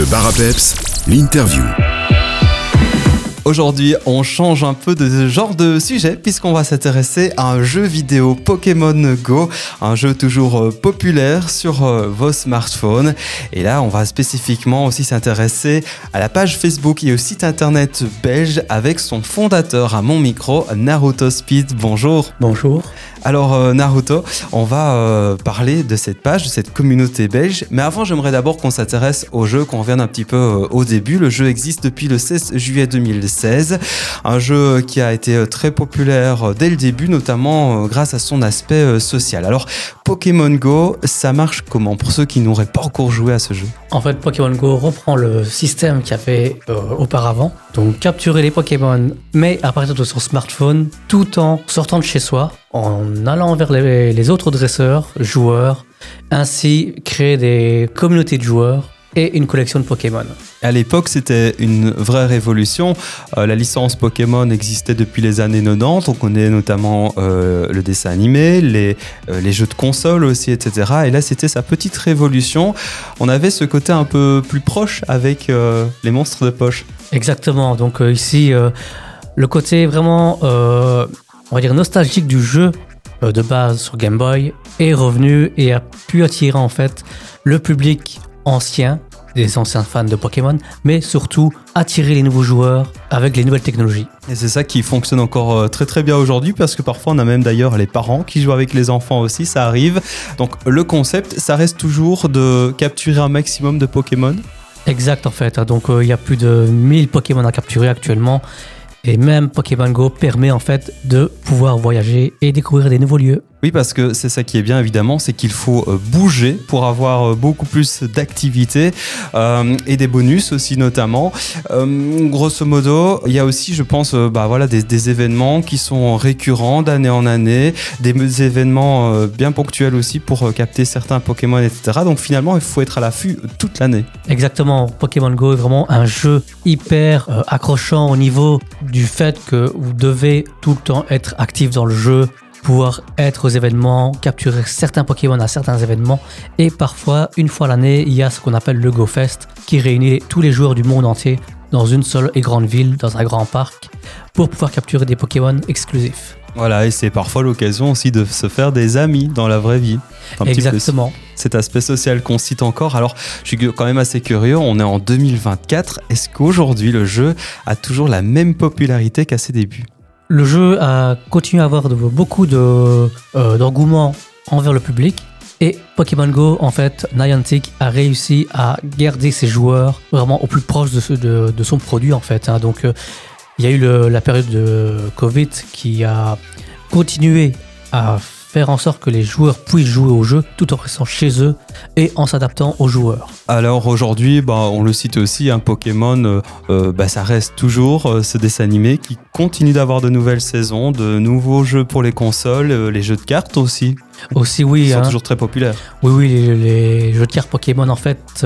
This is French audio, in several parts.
Le bar l'interview. Aujourd'hui, on change un peu de genre de sujet puisqu'on va s'intéresser à un jeu vidéo Pokémon Go, un jeu toujours euh, populaire sur euh, vos smartphones. Et là, on va spécifiquement aussi s'intéresser à la page Facebook et au site internet belge avec son fondateur à mon micro, Naruto Speed. Bonjour. Bonjour. Alors euh, Naruto, on va parler de cette page, de cette communauté belge. Mais avant, j'aimerais d'abord qu'on s'intéresse au jeu, qu'on revienne un petit peu au début. Le jeu existe depuis le 16 juillet 2016. Un jeu qui a été très populaire dès le début, notamment grâce à son aspect social. Alors Pokémon Go, ça marche comment pour ceux qui n'auraient pas encore joué à ce jeu? En fait, Pokémon Go reprend le système qu'il y avait auparavant. Donc capturer les Pokémon, mais à partir de son smartphone, tout en sortant de chez soi en allant vers les, autres dresseurs, joueurs, ainsi créer des communautés de joueurs et une collection de Pokémon. À l'époque, c'était une vraie révolution. Euh, la licence Pokémon existait depuis les années 90. On connaît notamment euh, le dessin animé, les, euh, les, jeux de console aussi, etc. Et là, c'était sa petite révolution. On avait ce côté un peu plus proche avec les monstres de poche. Exactement. Donc ici, le côté vraiment on va dire, nostalgique du jeu de base sur Game Boy est revenu et a pu attirer en fait le public ancien, des anciens fans de Pokémon, mais surtout attirer les nouveaux joueurs avec les nouvelles technologies. Et c'est ça qui fonctionne encore euh, très très bien aujourd'hui parce que parfois on a même d'ailleurs les parents qui jouent avec les enfants aussi, ça arrive. Donc le concept, ça reste toujours de capturer un maximum de Pokémon. Exact en fait, donc euh, il y a plus de 1000 Pokémon à capturer actuellement et même Pokémon Go permet en fait de pouvoir voyager et découvrir des nouveaux lieux. Oui, parce que c'est ça qui est bien évidemment, c'est qu'il faut euh, bouger pour avoir euh, beaucoup plus d'activités euh, et des bonus aussi notamment. grosso modo, il y a aussi, je pense, bah voilà, des, événements qui sont récurrents d'année en année, des événements bien ponctuels aussi pour capter certains Pokémon, etc. Donc finalement, il faut être à l'affût toute l'année. Exactement. Pokémon Go est vraiment un jeu hyper accrochant au niveau du fait que vous devez tout le temps être actif dans le jeu pouvoir être aux événements, capturer certains Pokémon à certains événements. Et parfois, une fois l'année, il y a ce qu'on appelle le GoFest qui réunit tous les joueurs du monde entier dans une seule et grande ville, dans un grand parc, pour pouvoir capturer des Pokémon exclusifs. Voilà, et c'est parfois l'occasion aussi de se faire des amis dans la vraie vie. Exactement. cet aspect social qu'on cite encore. Alors, je suis quand même assez curieux, on est en 2024. Est-ce qu'aujourd'hui, le jeu a toujours la même popularité qu'à ses débuts? Le jeu a continué à avoir beaucoup euh, d'engouement envers le public. Et Pokémon Go, en fait, Niantic a réussi à garder ses joueurs vraiment au plus proche de, son produit, en fait. Hein. Donc, euh, il y a eu la période de Covid qui a continué à faire en sorte que les joueurs puissent jouer au jeu tout en restant chez eux et en s'adaptant aux joueurs. Alors aujourd'hui, bah, on le cite aussi, un Pokémon, euh, euh, bah, ça reste toujours euh, ce dessin animé qui continue d'avoir de nouvelles saisons, de nouveaux jeux pour les consoles, les jeux de cartes aussi. Aussi, oui. Ils sont hein. toujours très populaires. Oui, oui, les, les, jeux de cartes Pokémon en fait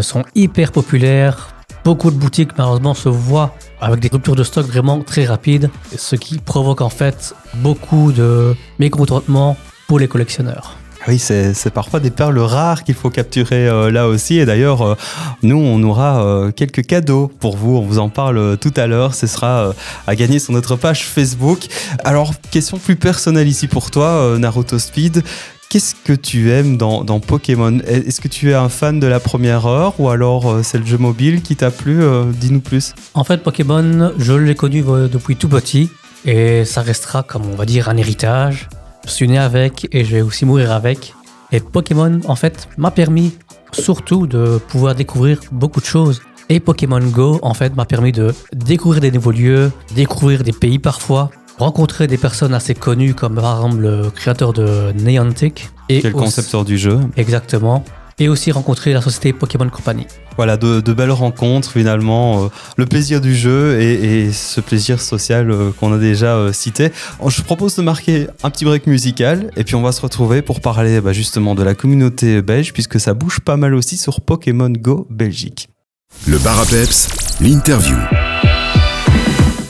sont hyper populaires Beaucoup de boutiques malheureusement se voient avec des ruptures de stock vraiment très rapides, ce qui provoque en fait beaucoup de mécontentement pour les collectionneurs. Oui, c'est parfois des perles rares qu'il faut capturer euh, là aussi. Et d'ailleurs, euh, nous, on aura euh, quelques cadeaux pour vous. On vous en parle tout à l'heure. Ce sera à gagner sur notre page Facebook. Alors, question plus personnelle ici pour toi, Naruto Speed. Qu'est-ce que tu aimes dans, Pokémon? Est-ce que tu es un fan de la première heure ou alors euh, c'est le jeu mobile qui t'a plu euh, Dis-nous plus. En fait, Pokémon, je l'ai connu euh, depuis tout petit et ça restera comme on va dire un héritage. Je suis né avec et je vais aussi mourir avec. Et Pokémon, en fait, m'a permis surtout de pouvoir découvrir beaucoup de choses. Et Pokémon Go, en fait, m'a permis de découvrir des nouveaux lieux, découvrir des pays parfois, rencontrer des personnes assez connues comme par exemple le créateur de Niantic. Et le concepteur du jeu. Exactement. Et aussi rencontrer la société Pokémon Company. Voilà, de, belles rencontres finalement, euh, le plaisir du jeu et, ce plaisir social euh, qu'on a déjà euh, cité. Je propose de marquer un petit break musical et puis on va se retrouver pour parler bah, justement de la communauté belge puisque ça bouge pas mal aussi sur Pokémon Go Belgique. Le Bar à Peps, l'interview.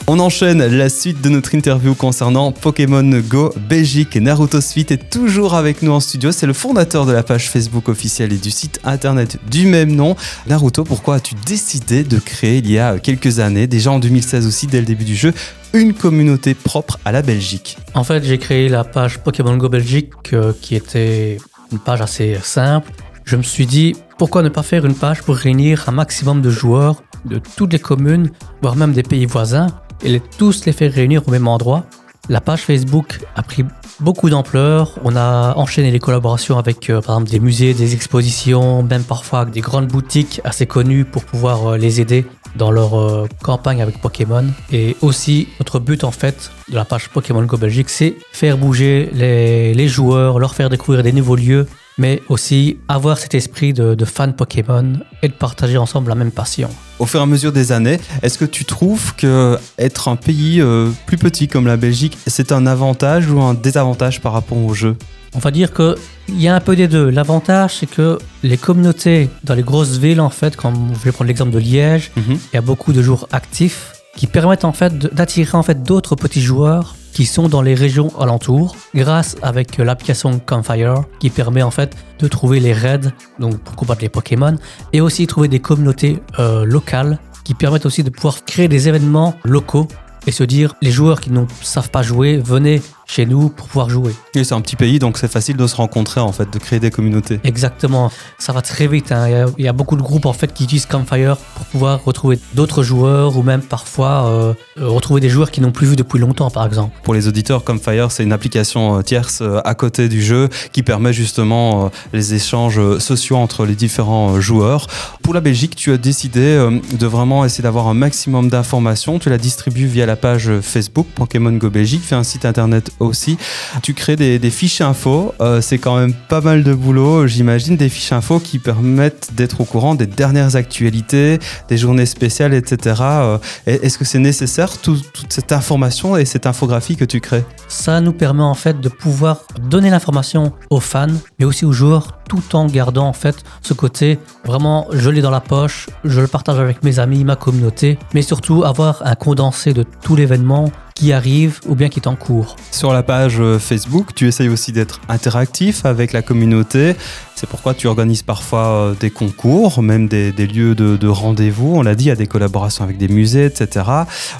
On enchaîne la suite de notre interview concernant Pokémon Go Belgique. Naruto Suite est toujours avec nous en studio. C'est le fondateur de la page Facebook officielle et du site internet du même nom. Naruto, pourquoi as-tu décidé de créer il y a quelques années, déjà en 2016 aussi, dès le début du jeu, une communauté propre à la Belgique? En fait, j'ai créé la page Pokémon Go Belgique euh, qui était une page assez simple. Je me suis dit, pourquoi ne pas faire une page pour réunir un maximum de joueurs de toutes les communes, voire même des pays voisins, et les, tous les faire réunir au même endroit La page Facebook a pris beaucoup d'ampleur. On a enchaîné les collaborations avec, euh, par exemple, des musées, des expositions, même parfois avec des grandes boutiques assez connues pour pouvoir euh, les aider dans leur euh, campagne avec Pokémon. Et aussi, notre but en fait de la page Pokémon Go Belgique, c'est faire bouger les, les joueurs, leur faire découvrir des nouveaux lieux, mais aussi avoir cet esprit de, de fan Pokémon et de partager ensemble la même passion. Au fur et à mesure des années, est-ce que tu trouves que être un pays euh, plus petit comme la Belgique, c'est un avantage ou un désavantage par rapport au jeu? On va dire qu'il y a un peu des deux. L'avantage, c'est que les communautés dans les grosses villes, en fait, comme je vais prendre l'exemple de Liège, il y a beaucoup de joueurs actifs qui permettent en fait d'attirer en fait d'autres petits joueurs qui sont dans les régions alentours grâce avec l'application Campfire qui permet en fait de trouver les raids donc pour combattre les Pokémon et aussi trouver des communautés euh, locales qui permettent aussi de pouvoir créer des événements locaux et se dire les joueurs qui ne savent pas jouer venez chez nous pour pouvoir jouer. Et c'est un petit pays, donc c'est facile de se rencontrer en fait, de créer des communautés. Exactement, ça va très vite. hein. Il, y a, il y a beaucoup de groupes en fait qui utilisent Campfire pour pouvoir retrouver d'autres joueurs ou même parfois euh, euh, retrouver des joueurs qui n'ont plus vu depuis longtemps, par exemple. Pour les auditeurs, comme Fire, c'est une application euh, tierce à côté du jeu qui permet justement les échanges sociaux entre les différents joueurs. Pour la Belgique, tu as décidé de vraiment essayer d'avoir un maximum d'informations. Tu la distribues via la page Facebook Pokémon Go Belgique, fais un site internet aussi. Tu crées des, fiches infos. Euh, c'est quand même pas mal de boulot, j'imagine, des fiches infos qui permettent d'être au courant des dernières actualités, des journées spéciales, etc. Euh, Est-ce que c'est nécessaire tout- toute cette information et cette infographie que tu crées? Ça nous permet en fait de pouvoir donner l'information aux fans, mais aussi aux joueurs, tout en gardant en fait ce côté vraiment je l'ai dans la poche, je le partage avec mes amis, ma communauté, mais surtout avoir un condensé de tout l'événement qui arrive ou bien qui est en cours. Sur la page euh, Facebook, tu essayes aussi d'être interactif avec la communauté. C'est pourquoi tu organises parfois euh, des concours, même des, des lieux de, de rendez-vous. On l'a dit, il y a des collaborations avec des musées, etc.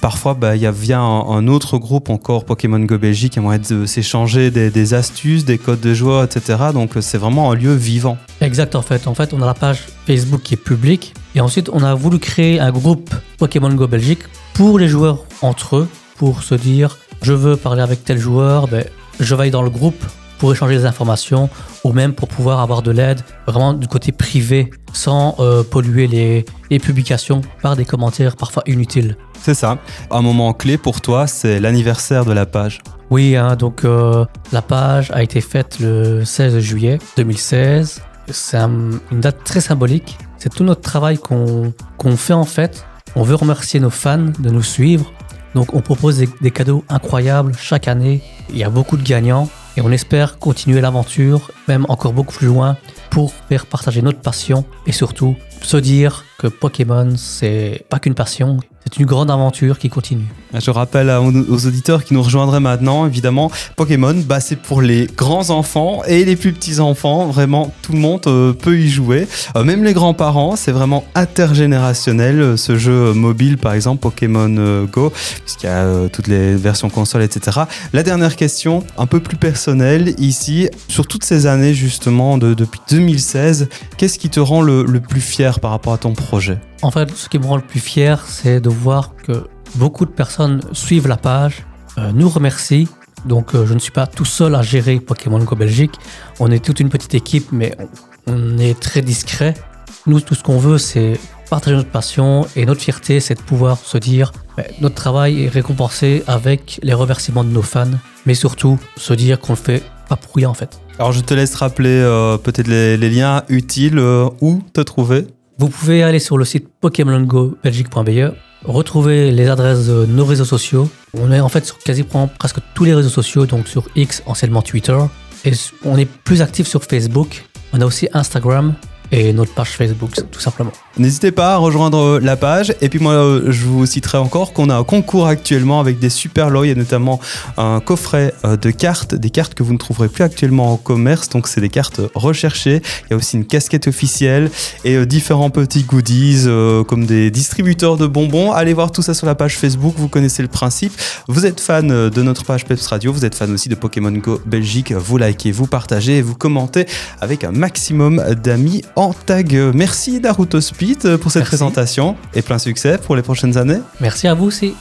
Parfois, bah, il y a via un, un autre groupe encore, Pokémon Go Belgique, qui aimerait de s'échanger des, des astuces, des codes de joueurs, etc. Donc euh, c'est vraiment un lieu vivant. Exact en fait. En fait, on a la page Facebook qui est publique et ensuite on a voulu créer un groupe Pokémon Go Belgique pour les joueurs entre eux pour se dire je veux parler avec tel joueur, ben, je vais dans le groupe pour échanger des informations ou même pour pouvoir avoir de l'aide vraiment du côté privé sans euh, polluer les, les publications par des commentaires parfois inutiles. C'est ça. Un moment clé pour toi, c'est l'anniversaire de la page. Oui, hein, donc euh, la page a été faite le 16 juillet 2016. C'est un- une date très symbolique. C'est tout notre travail qu'on qu'on fait en fait. On veut remercier nos fans de nous suivre. Donc on propose des, cadeaux incroyables chaque année. Il y a beaucoup de gagnants et on espère continuer l'aventure, même encore beaucoup plus loin, pour faire partager notre passion et surtout se dire que Pokémon, c'est pas qu'une passion, c'est une grande aventure qui continue. Je rappelle aux auditeurs qui nous rejoindraient maintenant, évidemment, Pokémon, bah, c'est pour les grands enfants et les plus petits enfants. Vraiment, tout le monde euh, peut y jouer. Euh, même les grands-parents, c'est vraiment intergénérationnel. euh, Ce jeu mobile, par exemple, Pokémon euh, Go, puisqu'il y a euh, toutes les versions console, etc. La dernière question, un peu plus personnelle ici, sur toutes ces années justement, de- depuis 2016, qu'est-ce qui te rend le, le plus fier par rapport à ton projet? En fait, ce qui me rend le plus fier, c'est de voir que beaucoup de personnes suivent la page, euh, nous remercient. Donc, euh, je ne suis pas tout seul à gérer Pokémon Go Belgique. On est toute une petite équipe, mais on, est très discret. Nous, tout ce qu'on veut, c'est partager notre passion et notre fierté, c'est de pouvoir se dire ben, notre travail est récompensé avec les remerciements de nos fans, mais surtout se dire qu'on le fait pas pour rien en fait. Alors je te laisse rappeler euh, peut-être les, les liens utiles, euh, où te trouver? Vous pouvez aller sur le site pokémongobelgique.be, retrouver les adresses de nos réseaux sociaux. On est en fait sur quasiment presque tous les réseaux sociaux, donc sur X, anciennement Twitter. Et on est plus actif sur Facebook. On a aussi Instagram. Et notre page Facebook, tout simplement. N'hésitez pas à rejoindre la page. Et puis moi, euh, je vous citerai encore qu'on a un concours actuellement avec des super lots. Il y a notamment un coffret euh, de cartes, des cartes que vous ne trouverez plus actuellement en commerce. Donc c'est des cartes recherchées. Il y a aussi une casquette officielle et euh, différents petits goodies comme des distributeurs de bonbons. Allez voir tout ça sur la page Facebook. Vous connaissez le principe. Vous êtes fan de notre page Peps Radio. Vous êtes fan aussi de Pokémon Go Belgique. Vous likez, vous partagez et vous commentez avec un maximum d'amis en tag. Merci Naruto Speed pour cette Merci. présentation et plein succès pour les prochaines années. Merci à vous aussi.